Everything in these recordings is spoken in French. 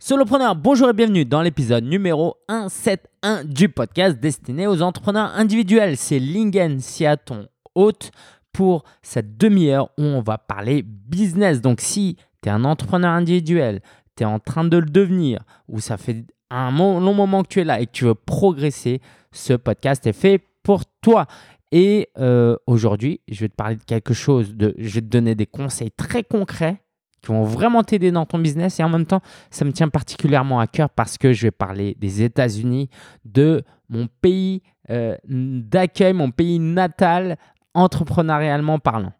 Solopreneur, bonjour et bienvenue dans l'épisode numéro 171 du podcast destiné aux entrepreneurs individuels. C'est Lingen ton hôte pour cette demi-heure où on va parler business. Donc si tu es un entrepreneur individuel, tu es en train de le devenir, ou ça fait un long moment que tu es là et que tu veux progresser, ce podcast est fait pour toi. Et euh, aujourd'hui, je vais te parler de quelque chose, de, je vais te donner des conseils très concrets qui vont vraiment t'aider dans ton business. Et en même temps, ça me tient particulièrement à cœur parce que je vais parler des États-Unis, de mon pays euh, d'accueil, mon pays natal, entrepreneurialement parlant.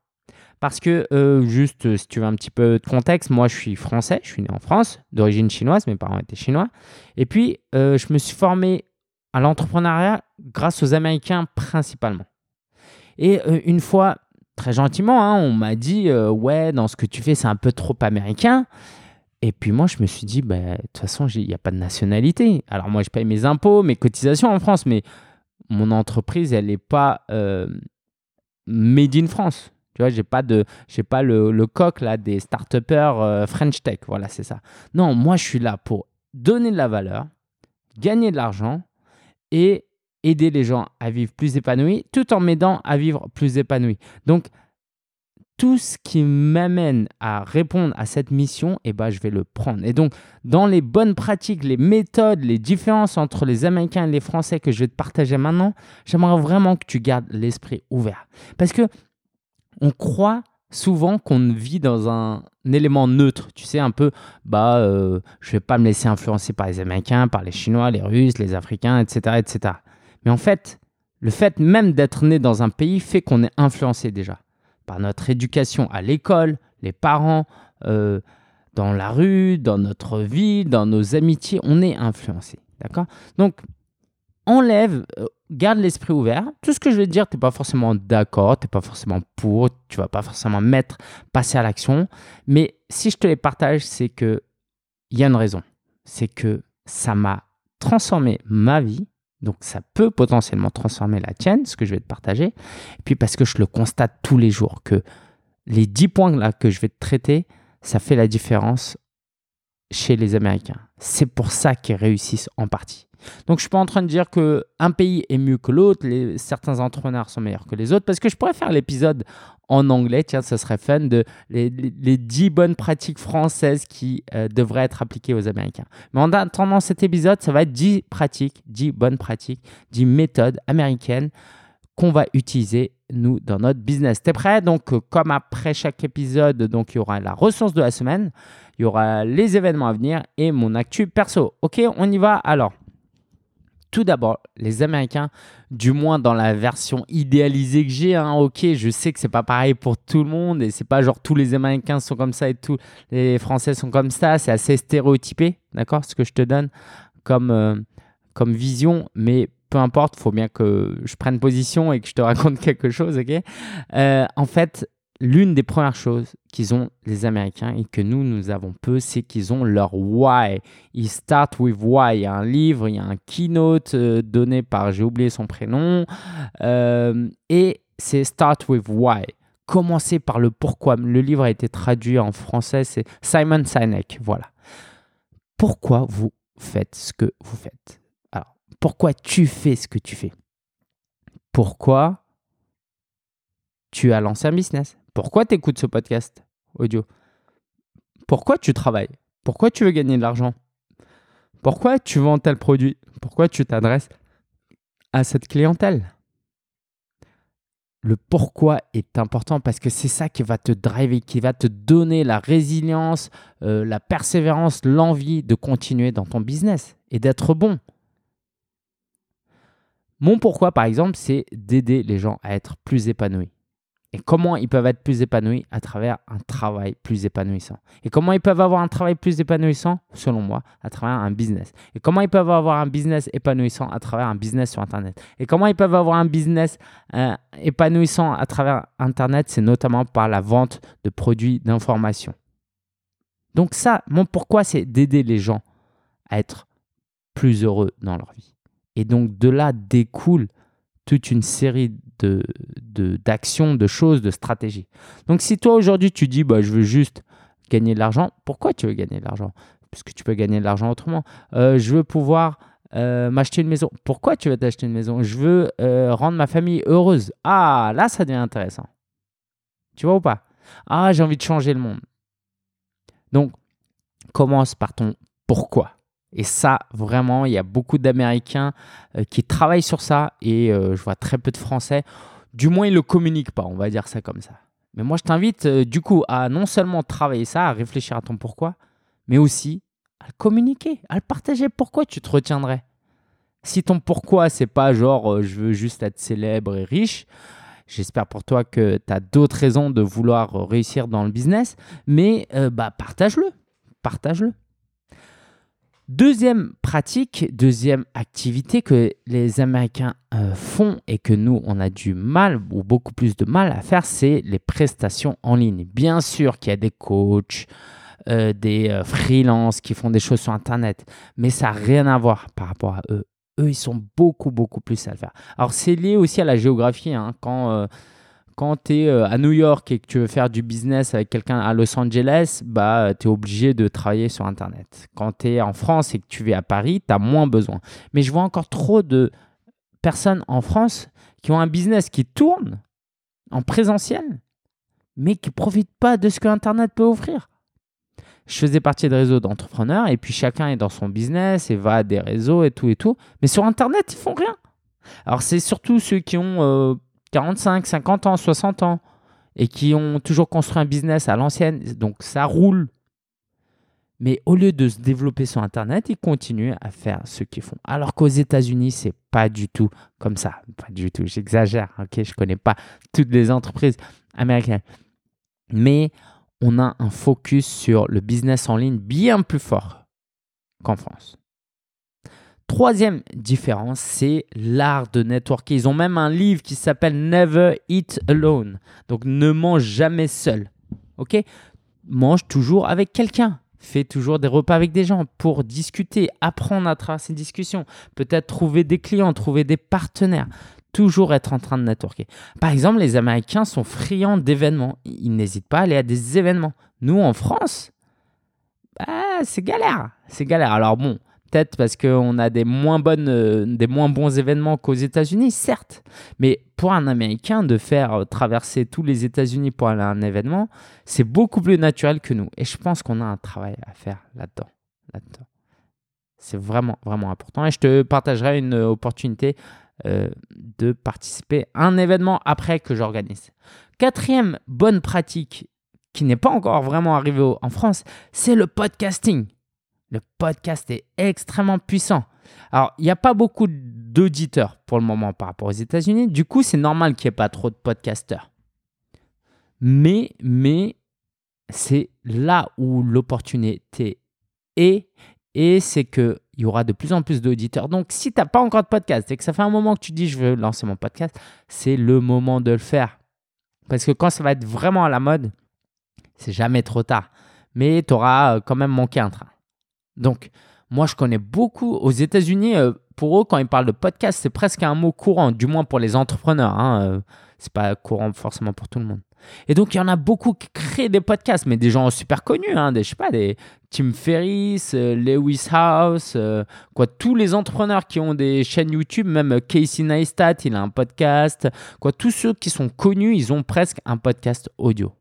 Parce que, euh, juste si tu veux un petit peu de contexte, moi je suis français, je suis né en France, d'origine chinoise, mes parents étaient chinois. Et puis, euh, je me suis formé à l'entrepreneuriat grâce aux Américains principalement. Et une fois, très gentiment, hein, on m'a dit euh, Ouais, dans ce que tu fais, c'est un peu trop américain. Et puis moi, je me suis dit bah, De toute façon, il n'y a pas de nationalité. Alors moi, je paye mes impôts, mes cotisations en France, mais mon entreprise, elle n'est pas euh, made in France. Tu vois, j'ai pas de, pas le, le, coq là des start euh, French Tech. Voilà, c'est ça. Non, moi, je suis là pour donner de la valeur, gagner de l'argent et aider les gens à vivre plus épanouis tout en m'aidant à vivre plus épanoui. Donc, tout ce qui m'amène à répondre à cette mission, eh ben, je vais le prendre. Et donc, dans les bonnes pratiques, les méthodes, les différences entre les Américains et les Français que je vais te partager maintenant, j'aimerais vraiment que tu gardes l'esprit ouvert. Parce que on croit souvent qu'on vit dans un, élément neutre. Tu sais, un peu, bah, euh, je vais pas me laisser influencer par les Américains, par les Chinois, les Russes, les Africains, etc., etc. Mais en fait, le fait même d'être né dans un pays fait qu'on est influencé déjà par notre éducation à l'école, les parents, euh, dans la rue, dans notre vie, dans nos amitiés, on est influencé. D'accord? Donc, enlève, euh, garde l'esprit ouvert. Tout ce que je vais te dire, tu n'es pas forcément d'accord, tu n'es pas forcément pour, tu vas pas forcément mettre, passer à l'action. Mais si je te les partage, c'est que il y a une raison. C'est que ça m'a transformé ma vie donc ça peut potentiellement transformer la tienne, ce que je vais te partager. Et puis parce que je le constate tous les jours, que les 10 points que je vais te traiter, ça fait la différence chez les Américains. C'est pour ça qu'ils réussissent en partie. Donc je suis pas en train de dire que un pays est mieux que l'autre, certains entrepreneurs sont meilleurs que les autres, parce que je pourrais faire l'épisode en anglais, tiens, ça serait fun, de les, les, 10 bonnes pratiques françaises qui euh, devraient être appliquées aux Américains. Mais en attendant cet épisode, ça va être 10 pratiques, 10 bonnes pratiques, 10 méthodes américaines qu'on va utiliser nous dans notre business. T'es prêt? Donc euh, comme après chaque épisode, donc il y aura la ressource de la semaine, il y aura les événements à venir et mon actu perso. Ok, on y va alors. Tout d'abord, les Américains, du moins dans la version idéalisée que j'ai, hein, ok, je sais que c'est pas pareil pour tout le monde et c'est pas genre tous les Américains sont comme ça et tous les Français sont comme ça, c'est assez stéréotypé, d'accord, ce que je te donne comme, euh, comme vision, mais peu importe, faut bien que je prenne position et que je te raconte quelque chose, ok? Euh, En fait, l'une des premières choses qu'ils ont les Américains et que nous, nous avons peu, c'est qu'ils ont leur why. Ils start with why. Il y a un livre, il y a un keynote euh, donné par, j'ai oublié son prénom, euh, et c'est start with why. Commencer par le pourquoi. Le livre a été traduit en français, c'est Simon Sinek. Voilà. Pourquoi vous faites ce que vous faites? Pourquoi tu fais ce que tu fais? Pourquoi tu as lancé un business? Pourquoi tu écoutes ce podcast audio? Pourquoi tu travailles? Pourquoi tu veux gagner de l'argent? Pourquoi tu vends tel produit? Pourquoi tu t'adresses à cette clientèle? Le pourquoi est important parce que c'est ça qui va te driver, qui va te donner la résilience, euh, la persévérance, l'envie de continuer dans ton business et d'être bon. Mon pourquoi, par exemple, c'est d'aider les gens à être plus épanouis. Et comment ils peuvent être plus épanouis à travers un travail plus épanouissant. Et comment ils peuvent avoir un travail plus épanouissant, selon moi, à travers un business. Et comment ils peuvent avoir un business épanouissant à travers un business sur Internet. Et comment ils peuvent avoir un business euh, épanouissant à travers Internet, c'est notamment par la vente de produits d'information. Donc ça, mon pourquoi, c'est d'aider les gens à être plus heureux dans leur vie. Et donc de là découle toute une série d'actions, de, choses, de stratégies. Donc si toi aujourd'hui tu dis bah, je veux juste gagner de l'argent, pourquoi tu veux gagner de l'argent? Puisque tu peux gagner de l'argent autrement. Euh, je veux pouvoir euh, m'acheter une maison. Pourquoi tu veux t'acheter une maison? Je veux euh, rendre ma famille heureuse. Ah, là, ça devient intéressant. Tu vois ou pas? Ah, j'ai envie de changer le monde. Donc, commence par ton pourquoi. Et ça, vraiment, il y a beaucoup d'Américains qui travaillent sur ça et je vois très peu de Français. Du moins, ils ne le communiquent pas, on va dire ça comme ça. Mais moi, je t'invite du coup à non seulement travailler ça, à réfléchir à ton pourquoi, mais aussi à le communiquer, à le partager. Pourquoi tu te retiendrais? Si ton pourquoi, c'est pas genre euh, je veux juste être célèbre et riche, j'espère pour toi que tu as d'autres raisons de vouloir réussir dans le business, mais euh, bah, partage-le. Partage-le. Deuxième pratique, deuxième activité que les Américains euh, font et que nous, on a du mal ou beaucoup plus de mal à faire, c'est les prestations en ligne. Bien sûr qu'il y a des coachs, euh, des euh, freelances qui font des choses sur Internet. Mais ça n'a rien à voir par rapport à eux. Eux, ils sont beaucoup, beaucoup plus à le faire. Alors, c'est lié aussi à la géographie. Hein. Quand, euh, quand tu es à New York et que tu veux faire du business avec quelqu'un à Los Angeles, bah, tu es obligé de travailler sur Internet. Quand tu es en France et que tu vis à Paris, tu as moins besoin. Mais je vois encore trop de personnes en France qui ont un business qui tourne en présentiel, mais qui ne profitent pas de ce que Internet peut offrir je faisais partie de réseaux d'entrepreneurs et puis chacun est dans son business et va à des réseaux et tout et tout. Mais sur Internet, ils font rien. Alors, c'est surtout ceux qui ont 45, 50 ans, 60 ans et qui ont toujours construit un business à l'ancienne. Donc, ça roule. Mais au lieu de se développer sur Internet, ils continuent à faire ce qu'ils font. Alors qu'aux États-Unis, c'est pas du tout comme ça. Pas du tout. J'exagère. Ok, je connais pas toutes les entreprises américaines. Mais on a un focus sur le business en ligne bien plus fort qu'en France. Troisième différence, c'est l'art de networker. Ils ont même un livre qui s'appelle Never Eat Alone. Donc ne mange jamais seul. OK? Mange toujours avec quelqu'un. Fais toujours des repas avec des gens pour discuter, apprendre à travers ces discussions, peut-être trouver des clients, trouver des partenaires toujours être en train de networker. Par exemple, les Américains sont friands d'événements. Ils n'hésitent pas à aller à des événements. Nous, en France, bah, c'est galère. C'est galère. Alors bon, peut-être parce qu'on a des moins, bonnes, euh, des moins bons événements qu'aux États-Unis, certes. Mais pour un Américain, de faire euh, traverser tous les États-Unis pour aller à un événement, c'est beaucoup plus naturel que nous. Et je pense qu'on a un travail à faire là-dedans. là-dedans. C'est vraiment, vraiment important. Et je te partagerai une opportunité euh, de participer à un événement après que j'organise. Quatrième bonne pratique qui n'est pas encore vraiment arrivée en France, c'est le podcasting. Le podcast est extrêmement puissant. Alors, il n'y a pas beaucoup d'auditeurs pour le moment par rapport aux États-Unis. Du coup, c'est normal qu'il n'y ait pas trop de podcasteurs. Mais, mais c'est là où l'opportunité est. Et c'est que il y aura de plus en plus d'auditeurs. Donc, si tu n'as pas encore de podcast et que ça fait un moment que tu dis je veux lancer mon podcast, c'est le moment de le faire. Parce que quand ça va être vraiment à la mode, c'est jamais trop tard. Mais tu auras euh, quand même manqué un train. Donc, moi, je connais beaucoup aux États-Unis. Euh, pour eux, quand ils parlent de podcast, c'est presque un mot courant, du moins pour les entrepreneurs. Hein, euh, c'est pas courant forcément pour tout le monde. Et donc, il y en a beaucoup qui créent des podcasts, mais des gens super connus, hein, des, je sais pas, des Tim Ferriss, euh, Lewis House, quoi, tous les entrepreneurs qui ont des chaînes YouTube, même Casey Neistat, il a un podcast, quoi, tous ceux qui sont connus, ils ont presque un podcast audio.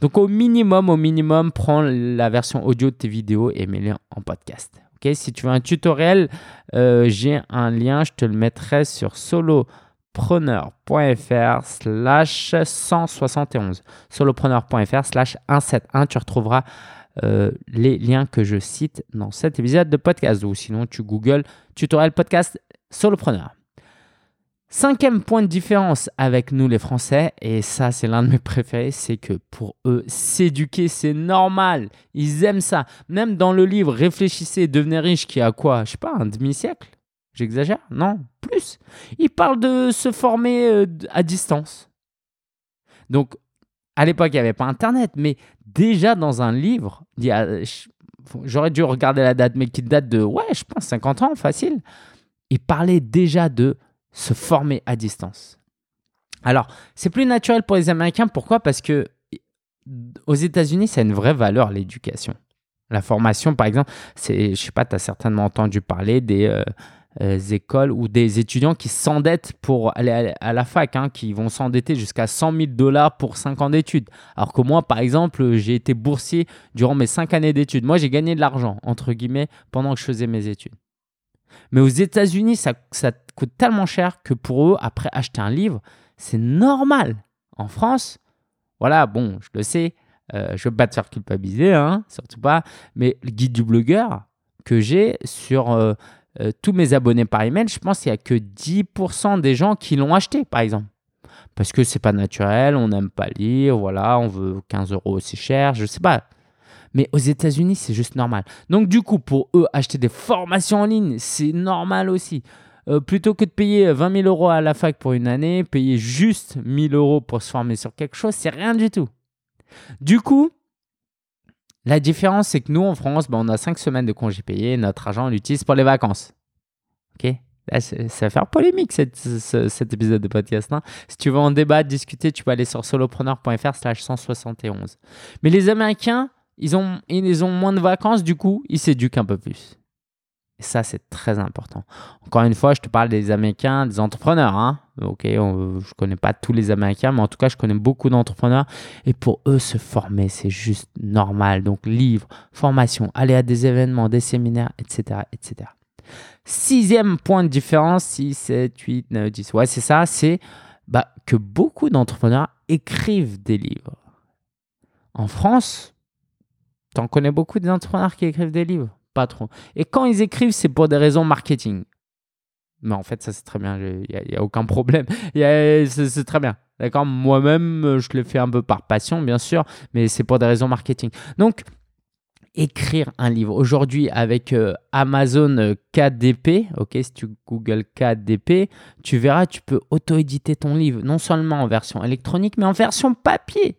Donc, au minimum, au minimum, prends la version audio de tes vidéos et mets-les en podcast. Ok, si tu veux un tutoriel, euh, j'ai un lien, je te le mettrai sur solo solopreneur.fr slash 171. solopreneur.fr slash 171. Tu retrouveras euh, les liens que je cite dans cet épisode de podcast ou sinon tu googles tutoriel podcast solopreneur. Cinquième point de différence avec nous les Français, et ça c'est l'un de mes préférés, c'est que pour eux, s'éduquer c'est normal. Ils aiment ça. Même dans le livre Réfléchissez, devenez riche qui a quoi Je sais pas, un demi-siècle? J'exagère? Non, plus. Il parle de se former euh, à distance. Donc, à l'époque, il n'y avait pas Internet, mais déjà dans un livre, j'aurais dû regarder la date, mais qui date de, ouais, je pense 50 ans, facile. Il parlait déjà de se former à distance. Alors, c'est plus naturel pour les Américains. Pourquoi? Parce que aux États-Unis, c'est une vraie valeur, l'éducation. La formation, par exemple, c'est, je sais pas, tu as certainement entendu parler des euh, euh, écoles ou des étudiants qui s'endettent pour aller à, la fac, hein, qui vont s'endetter jusqu'à 100 000 dollars pour 5 ans d'études. Alors que moi, par exemple, j'ai été boursier durant mes 5 années d'études. Moi, j'ai gagné de l'argent, entre guillemets, pendant que je faisais mes études. Mais aux États-Unis, ça, coûte tellement cher que pour eux, après acheter un livre, c'est normal. En France, voilà, bon, je le sais, euh, je ne veux pas te faire culpabiliser, hein, surtout pas, mais le guide du blogueur que j'ai sur euh, euh, tous mes abonnés par email, je pense qu'il n'y a que 10% des gens qui l'ont acheté, par exemple. Parce que c'est pas naturel, on n'aime pas lire, voilà, on veut 15 euros aussi cher, je sais pas. Mais aux États-Unis, c'est juste normal. Donc, du coup, pour eux, acheter des formations en ligne, c'est normal aussi. plutôt que de payer 20 000 euros à la fac pour une année, payer juste 1000 euros pour se former sur quelque chose, c'est rien du tout. Du coup, la différence, c'est que nous, en France, ben, on a cinq semaines de congés payés. Notre argent, on l'utilise pour les vacances. OK? Ça va faire polémique cet épisode de podcast. Hein. si tu veux en débattre, discuter, tu peux aller sur solopreneur.fr slash 171. Mais les Américains, ils ont, ils ont moins de vacances, du coup, ils s'éduquent un peu plus. Et ça, c'est très important. Encore une fois, je te parle des Américains, des entrepreneurs. Hein. Ok, je connais pas tous les Américains, mais en tout cas, je connais beaucoup d'entrepreneurs. Et pour eux, se former, c'est juste normal. Donc, livres, formation, aller à des événements, des séminaires, etc. etc. Sixième point de différence, 6, 7, 8, 9, 10. Ouais, c'est ça, c'est bah, que beaucoup d'entrepreneurs écrivent des livres. En France, tu en connais beaucoup d'entrepreneurs qui écrivent des livres? Pas trop. Et quand ils écrivent, c'est pour des raisons marketing. Mais en fait, ça c'est très bien, il n'y a, aucun problème. C'est très bien. D'accord? Moi-même, je le fais un peu par passion, bien sûr, mais c'est pour des raisons marketing. Donc, écrire un livre. Aujourd'hui, avec euh, Amazon euh, KDP, ok, si tu Google KDP, tu verras, tu peux auto-éditer ton livre, non seulement en version électronique, mais en version papier.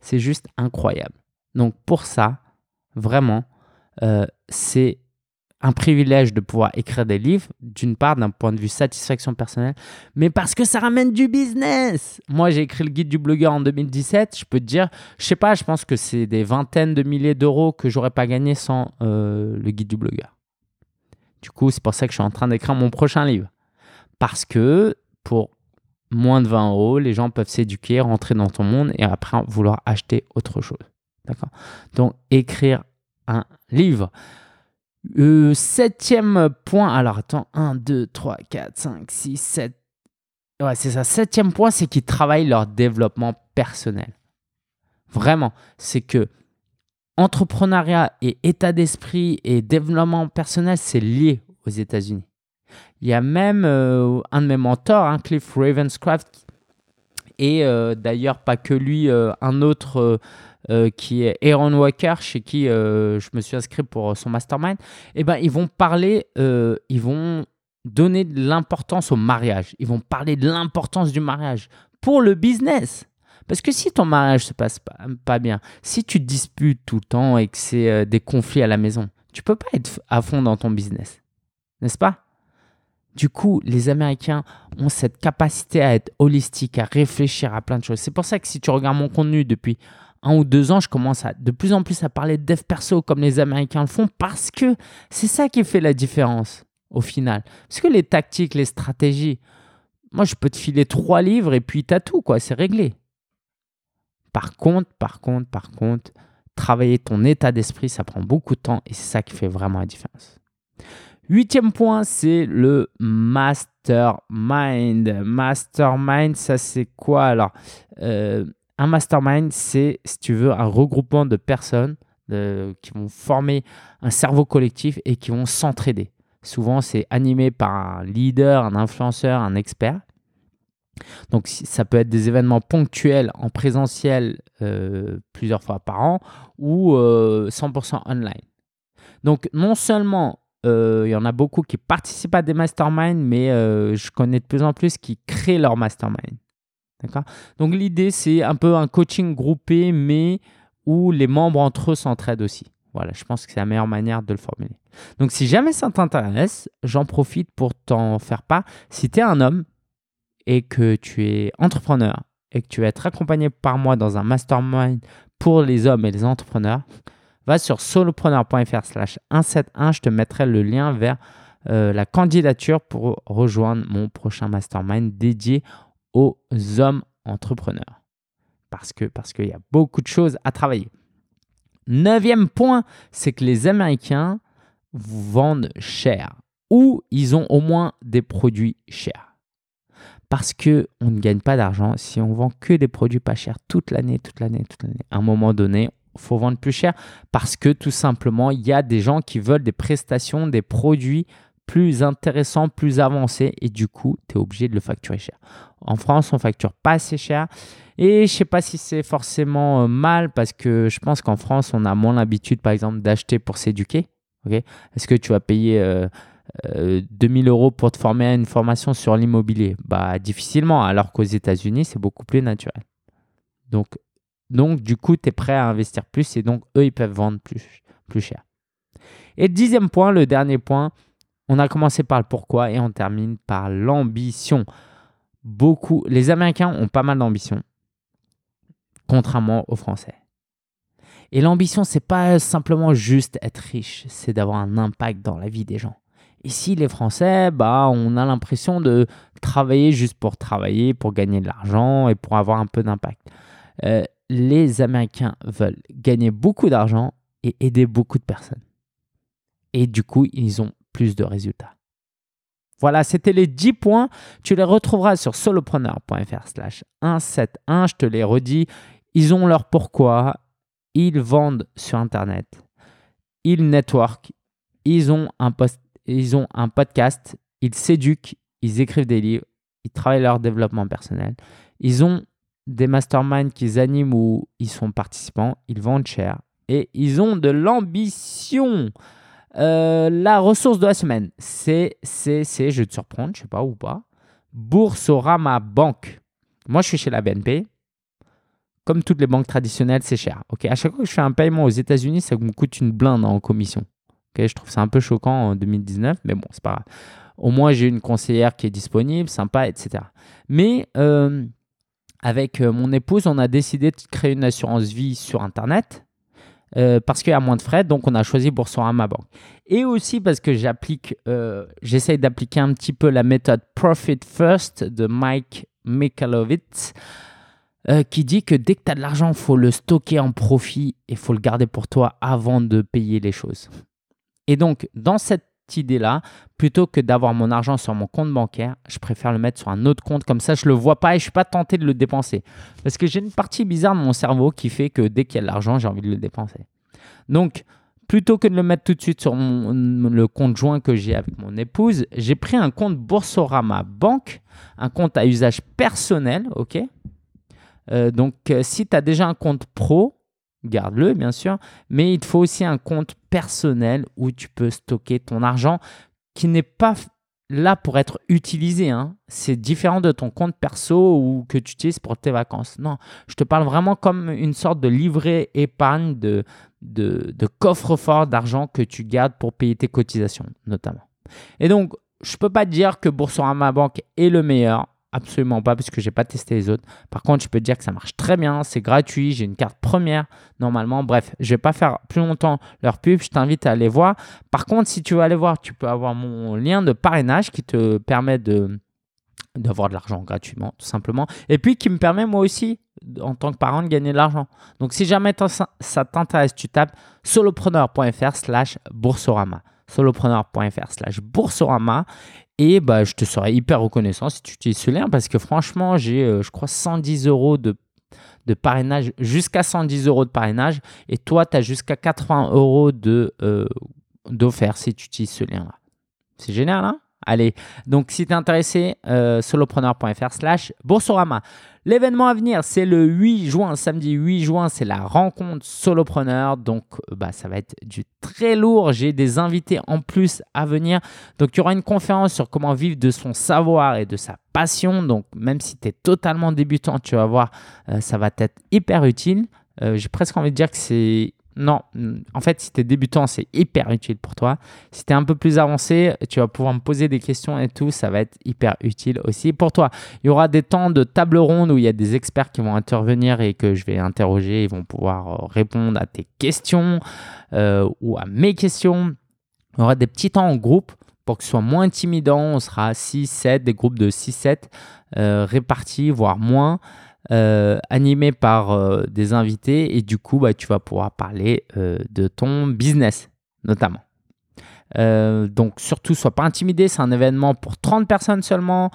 C'est juste incroyable. Donc, pour ça, vraiment, euh, c'est un privilège de pouvoir écrire des livres, d'une part d'un point de vue satisfaction personnelle, mais parce que ça ramène du business. Moi, j'ai écrit le guide du blogueur en 2017. Je peux te dire, je sais pas, je pense que c'est des vingtaines de milliers d'euros que j'aurais pas gagné sans euh, le guide du blogueur. Du coup, c'est pour ça que je suis en train d'écrire mon prochain livre. Parce que pour moins de 20 euros, les gens peuvent s'éduquer, rentrer dans ton monde et après vouloir acheter autre chose. Donc, écrire un livre. Euh, septième point, alors attends, 1, 2, 3, 4, 5, 6, 7. Ouais, c'est ça. Septième point, c'est qu'ils travaillent leur développement personnel. Vraiment, c'est que entrepreneuriat et état d'esprit et développement personnel, c'est lié aux États-Unis. Il y a même euh, un de mes mentors, hein, Cliff Ravenscraft, et euh, d'ailleurs pas que lui, un autre euh, qui est Aaron Walker, chez qui euh, je me suis inscrit pour son mastermind, eh ben, ils vont parler, euh, ils vont donner de l'importance au mariage. Ils vont parler de l'importance du mariage pour le business. Parce que si ton mariage se passe pas, bien, si tu te disputes tout le temps et que c'est des conflits à la maison, tu peux pas être à fond dans ton business. N'est-ce pas? Du coup, les Américains ont cette capacité à être holistique, à réfléchir à plein de choses. C'est pour ça que si tu regardes mon contenu depuis un ou deux ans, je commence à, de plus en plus à parler de dev perso comme les Américains le font parce que c'est ça qui fait la différence au final. Parce que les tactiques, les stratégies, moi je peux te filer trois livres et puis t'as tout, quoi, c'est réglé. Par contre, par contre, par contre, travailler ton état d'esprit, ça prend beaucoup de temps et c'est ça qui fait vraiment la différence. Huitième point, c'est le mastermind. Mastermind, ça c'est quoi alors? Euh, un mastermind, c'est, si tu veux, un regroupement de personnes qui vont former un cerveau collectif et qui vont s'entraider. Souvent, c'est animé par un leader, un influenceur, un expert. Donc, ça peut être des événements ponctuels en présentiel euh, plusieurs fois par an ou 100% euh, online. Donc, non seulement euh, il y en a beaucoup qui participent à des masterminds, mais je connais de plus en plus qui créent leur mastermind. D'accord? Donc l'idée, c'est un peu un coaching groupé, mais où les membres entre eux s'entraident aussi. Voilà, je pense que c'est la meilleure manière de le formuler. Donc si jamais ça t'intéresse, j'en profite pour t'en faire part. Si tu es un homme et que tu es entrepreneur et que tu vas être accompagné par moi dans un mastermind pour les hommes et les entrepreneurs, va sur solopreneur.fr slash 171. Je te mettrai le lien vers euh, la candidature pour rejoindre mon prochain mastermind dédié hommes entrepreneurs. Parce que parce qu'il y a beaucoup de choses à travailler. Neuvième point, c'est que les Américains vendent cher ou ils ont au moins des produits chers. Parce que on ne gagne pas d'argent si on vend que des produits pas chers toute l'année, toute l'année, toute l'année. À un moment donné, faut vendre plus cher parce que tout simplement, il y a des gens qui veulent des prestations, des produits plus intéressants, plus avancés et du coup, tu es obligé de le facturer cher. En France, on facture pas assez cher et je sais pas si c'est forcément euh, mal parce que je pense qu'en France, on a moins l'habitude, par exemple, d'acheter pour s'éduquer. Est-ce que tu vas payer euh, 2000 euh, euros pour te former à une formation sur l'immobilier? Bah difficilement, alors qu'aux États-Unis, c'est beaucoup plus naturel. Donc, donc du coup, tu es prêt à investir plus et donc eux, ils peuvent vendre plus, plus cher. Et dixième point, le dernier point, on a commencé par le pourquoi et on termine par l'ambition. Beaucoup, les Américains ont pas mal d'ambition, contrairement aux Français. Et l'ambition, c'est pas simplement juste être riche, c'est d'avoir un impact dans la vie des gens. Ici, les Français, bah, on a l'impression de travailler juste pour travailler, pour gagner de l'argent et pour avoir un peu d'impact. Euh, les Américains veulent gagner beaucoup d'argent et aider beaucoup de personnes. Et du coup, ils ont de résultats. Voilà, c'était les 10 points. Tu les retrouveras sur solopreneur.fr slash 171. Je te les redis. Ils ont leur pourquoi. Ils vendent sur Internet. Ils network. Ils ont un post ils ont un podcast, ils s'éduquent, ils écrivent des livres, ils travaillent leur développement personnel. Ils ont des masterminds qu'ils animent ou ils sont participants, ils vendent cher et ils ont de l'ambition. Euh, la ressource de la semaine, c'est, c'est, c'est, je vais te surprendre, je sais pas ou pas, Boursorama Banque. Moi, je suis chez la BNP. Comme toutes les banques traditionnelles, c'est cher. Ok, à chaque fois que je fais un paiement aux États-Unis, ça me coûte une blinde en commission je trouve ça un peu choquant en 2019, mais bon, c'est pas grave. Au moins, j'ai une conseillère qui est disponible, sympa, etc. Mais euh, avec euh, mon épouse, on a décidé de créer une assurance vie sur Internet. Euh, parce qu'il y a moins de frais, donc on a choisi Boursorama Bank. Et aussi parce que j'applique, j'essaye d'appliquer un petit peu la méthode Profit First de Mike Michalowicz, qui dit que dès que tu as de l'argent, il faut le stocker en profit et il faut le garder pour toi avant de payer les choses. Et donc, dans cette idée-là, plutôt que d'avoir mon argent sur mon compte bancaire, je préfère le mettre sur un autre compte. Comme ça, je le vois pas et je suis pas tenté de le dépenser. Parce que j'ai une partie bizarre de mon cerveau qui fait que dès qu'il y a de l'argent, j'ai envie de le dépenser. Donc, plutôt que de le mettre tout de suite sur le compte joint que j'ai avec mon épouse, j'ai pris un compte Boursorama Banque, un compte à usage personnel, ok? Euh, donc, euh, si tu as déjà un compte pro, garde-le bien sûr, mais il te faut aussi un compte personnel où tu peux stocker ton argent qui n'est pas là pour être utilisé. Hein. C'est différent de ton compte perso ou que tu utilises pour tes vacances. Non, je te parle vraiment comme une sorte de livret épargne, de, de, coffre-fort d'argent que tu gardes pour payer tes cotisations notamment. Et donc, je ne peux pas dire que Boursorama Banque est le meilleur. Absolument pas, parce que j'ai pas testé les autres. Par contre, je peux te dire que ça marche très bien, c'est gratuit, j'ai une carte première normalement. Bref, je vais pas faire plus longtemps leur pub, je t'invite à aller voir. Par contre, si tu veux aller voir, tu peux avoir mon lien de parrainage qui te permet de d'avoir de l'argent gratuitement, tout simplement. Et puis qui me permet moi aussi, en tant que parent, de gagner de l'argent. Donc si jamais ça t'intéresse, tu tapes solopreneur.fr slash boursorama solopreneur.fr slash boursorama et bah, je te serais hyper reconnaissant si tu utilises ce lien parce que franchement, j'ai, euh, je crois, 110 euros de, parrainage, jusqu'à 110 euros de parrainage. Et toi, tu as jusqu'à 80 euros de, euh, d'offert si tu utilises ce lien-là. C'est génial, hein? Allez, donc si tu es intéressé, euh, solopreneur.fr slash Boursorama. L'événement à venir, c'est le 8 juin, samedi 8 juin, c'est la rencontre solopreneur. Donc, euh, bah, ça va être du très lourd. J'ai des invités en plus à venir. Donc, il y aura une conférence sur comment vivre de son savoir et de sa passion. Donc, même si tu es totalement débutant, tu vas voir, euh, ça va être hyper utile. J'ai presque envie de dire que c'est Non. En fait, si tu es débutant, c'est hyper utile pour toi. Si tu es un peu plus avancé, tu vas pouvoir me poser des questions et tout. Ça va être hyper utile aussi pour toi. Il y aura des temps de table ronde où il y a des experts qui vont intervenir et que je vais interroger. Ils vont pouvoir euh, répondre à tes questions euh, ou à mes questions. Il y aura des petits temps en groupe pour que ce soit moins intimidant. On sera 6, 7, des groupes de 6, 7 euh, répartis, voire moins. Euh, animé par euh, des invités et du coup bah, tu vas pouvoir parler euh, de ton business notamment. donc surtout sois pas intimidé, c'est un événement pour 30 personnes seulement.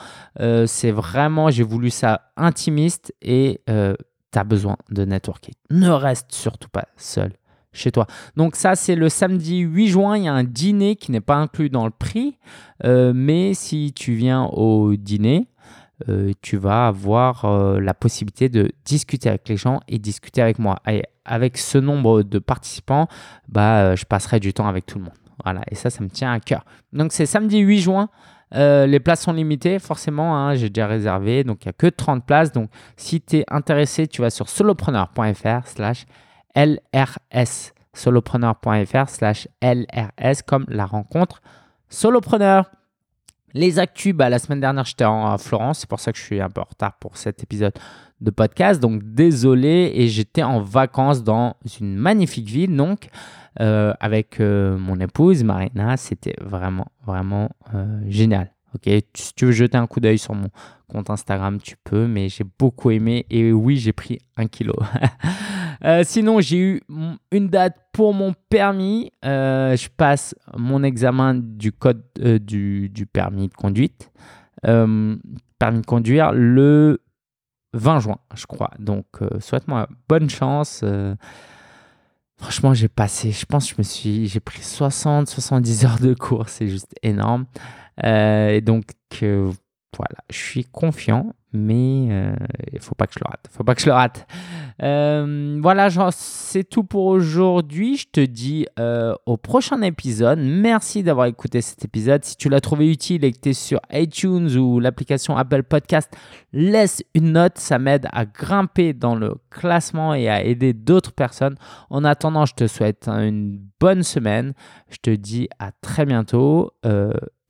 c'est vraiment, j'ai voulu ça intimiste et tu as besoin de networking. Ne reste surtout pas seul chez toi. Donc ça, c'est le samedi 8 juin. Il y a un dîner qui n'est pas inclus dans le prix. mais si tu viens au dîner, euh, tu vas avoir euh, la possibilité de discuter avec les gens et discuter avec moi. Avec ce nombre de participants, bah, euh, je passerai du temps avec tout le monde. Voilà, et ça, ça me tient à cœur. Donc c'est samedi 8 juin. les places sont limitées, forcément, hein, j'ai déjà réservé, donc il n'y a que 30 places. Donc si tu es intéressé, tu vas sur solopreneur.fr slash LRS. Solopreneur.fr slash LRS comme la rencontre solopreneur. Les actus, bah, la semaine dernière, j'étais en Florence. C'est pour ça que je suis un peu en retard pour cet épisode de podcast. Donc, désolé. Et j'étais en vacances dans une magnifique ville, donc, euh, avec euh, mon épouse, Marina. C'était vraiment, vraiment euh, génial. Ok, si tu veux jeter un coup d'œil sur mon compte Instagram, tu peux, mais j'ai beaucoup aimé et oui, j'ai pris un kilo. Euh, sinon, j'ai eu une date pour mon permis. Euh, je passe mon examen du code euh, du, permis de conduite, permis de conduire le 20 juin, je crois. Donc, souhaite-moi bonne chance. Franchement, j'ai passé, je pense, je me suis, j'ai pris 60, 70 heures de cours, c'est juste énorme. et donc, voilà, je suis confiant, mais euh, il faut pas que je le rate. faut pas que je. Euh, voilà, c'est tout pour aujourd'hui. Je te dis euh, au prochain épisode. Merci d'avoir écouté cet épisode. Si tu l'as trouvé utile et que tu es sur iTunes ou l'application Apple Podcast, laisse une note. Ça m'aide à grimper dans le classement et à aider d'autres personnes. En attendant, je te souhaite une bonne semaine. Je te dis à très bientôt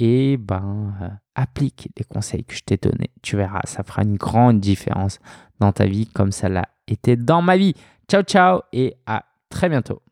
et ben euh, applique les conseils que je t'ai donnés. Tu verras, ça fera une grande différence dans ta vie comme ça l'a été dans ma vie. Ciao ciao et à très bientôt.